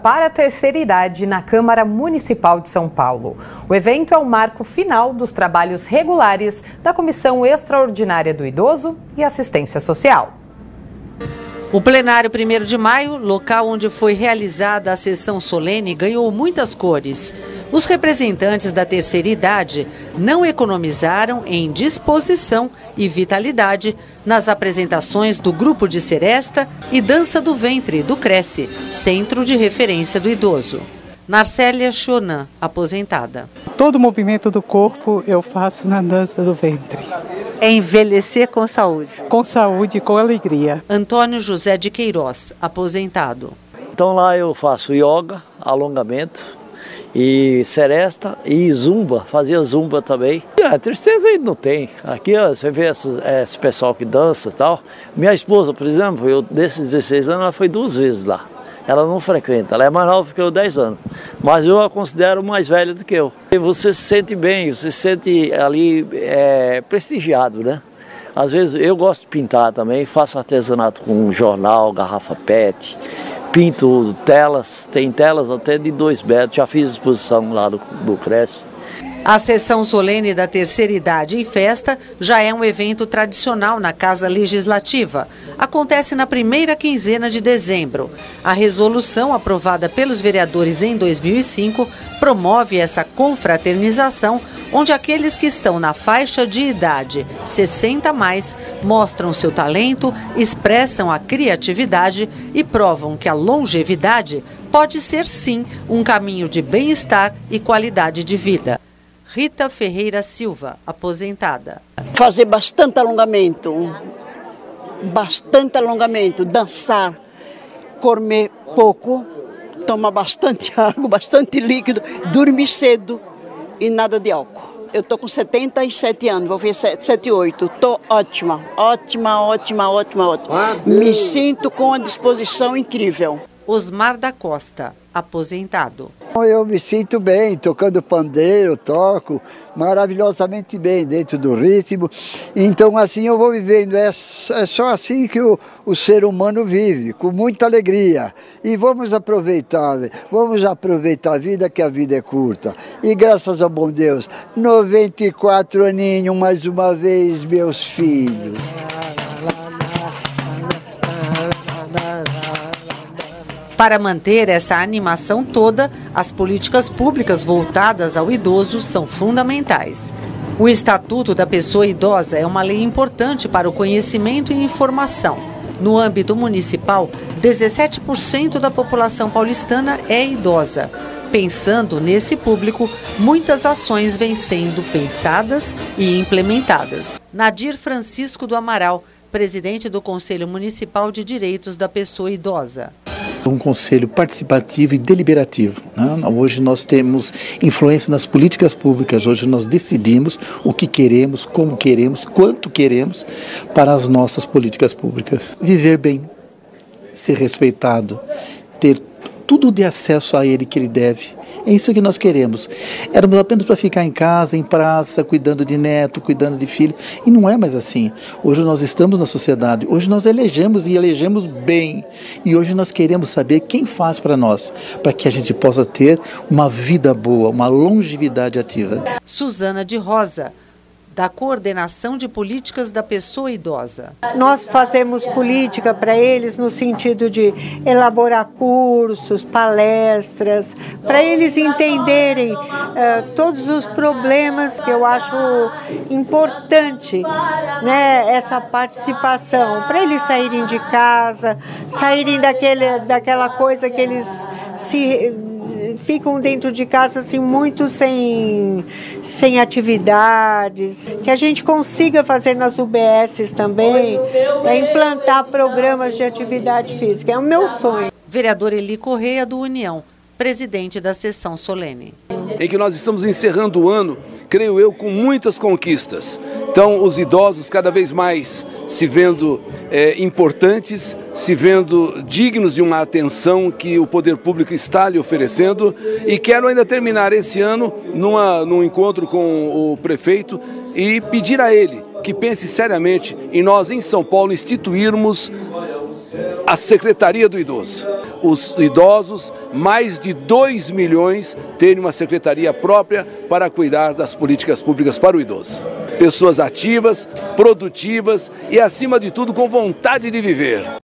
para a terceira idade na Câmara Municipal de São Paulo. O evento é o marco final dos trabalhos regulares da Comissão Extraordinária do Idoso e Assistência Social. O plenário 1 de maio, local onde foi realizada a sessão solene, ganhou muitas cores. Os representantes da terceira idade não economizaram em disposição e vitalidade nas apresentações do grupo de seresta e dança do ventre do Cresce, centro de referência do idoso. Narcélia Chonan, aposentada. Todo o movimento do corpo eu faço na dança do ventre. É envelhecer com saúde. Com saúde e com alegria. Antônio José de Queiroz, aposentado. Então lá eu faço yoga, alongamento, e seresta e zumba, fazia zumba também. E a tristeza aí não tem. Aqui ó, você vê esse, esse pessoal que dança e tal. Minha esposa, por exemplo, eu desses 16 anos, ela foi duas vezes lá ela não frequenta, ela é mais nova que eu 10 anos, mas eu a considero mais velha do que eu. E você se sente bem, você se sente ali é, prestigiado, né? Às vezes eu gosto de pintar também, faço artesanato com jornal, garrafa PET, pinto telas, tem telas até de dois metros, já fiz exposição lá do, do Cresce. A sessão solene da terceira idade em festa já é um evento tradicional na Casa Legislativa. Acontece na primeira quinzena de dezembro. A resolução aprovada pelos vereadores em 2005 promove essa confraternização, onde aqueles que estão na faixa de idade 60 mais mostram seu talento, expressam a criatividade e provam que a longevidade pode ser sim um caminho de bem-estar e qualidade de vida. Rita Ferreira Silva, aposentada. Fazer bastante alongamento, bastante alongamento, dançar, comer pouco, tomar bastante água, bastante líquido, dormir cedo e nada de álcool. Eu tô com 77 anos, vou ver 78. Tô ótima, ótima, ótima, ótima, ótima. Me sinto com uma disposição incrível. Osmar da Costa, aposentado. Eu me sinto bem, tocando pandeiro, toco maravilhosamente bem dentro do ritmo. Então assim eu vou vivendo, é, é só assim que o, o ser humano vive, com muita alegria. E vamos aproveitar, vamos aproveitar a vida, que a vida é curta. E graças ao bom Deus, 94 aninhos mais uma vez, meus filhos. Para manter essa animação toda, as políticas públicas voltadas ao idoso são fundamentais. O Estatuto da Pessoa Idosa é uma lei importante para o conhecimento e informação. No âmbito municipal, 17% da população paulistana é idosa. Pensando nesse público, muitas ações vêm sendo pensadas e implementadas. Nadir Francisco do Amaral, presidente do Conselho Municipal de Direitos da Pessoa Idosa um conselho participativo e deliberativo. Né? Hoje nós temos influência nas políticas públicas, hoje nós decidimos o que queremos, como queremos, quanto queremos para as nossas políticas públicas. Viver bem, ser respeitado, ter tudo de acesso a ele que ele deve é isso que nós queremos. Éramos apenas para ficar em casa, em praça, cuidando de neto, cuidando de filho. E não é mais assim. Hoje nós estamos na sociedade, hoje nós elegemos e elegemos bem. E hoje nós queremos saber quem faz para nós, para que a gente possa ter uma vida boa, uma longevidade ativa. Suzana de Rosa da coordenação de políticas da pessoa idosa. Nós fazemos política para eles no sentido de elaborar cursos, palestras, para eles entenderem uh, todos os problemas que eu acho importante, né, essa participação, para eles saírem de casa, saírem daquele, daquela coisa que eles se ficam dentro de casa assim muito sem, sem atividades, que a gente consiga fazer nas UBSs também, é implantar programas de atividade física. É o meu sonho. Vereador Eli Correia do União, presidente da sessão solene. Em que nós estamos encerrando o ano, creio eu, com muitas conquistas. Então, os idosos cada vez mais se vendo é, importantes, se vendo dignos de uma atenção que o poder público está lhe oferecendo. E quero ainda terminar esse ano numa, num encontro com o prefeito e pedir a ele que pense seriamente em nós, em São Paulo, instituirmos a Secretaria do Idoso. os idosos, mais de 2 milhões, terem uma secretaria própria para cuidar das políticas públicas para o idoso. Pessoas ativas, produtivas e, acima de tudo, com vontade de viver.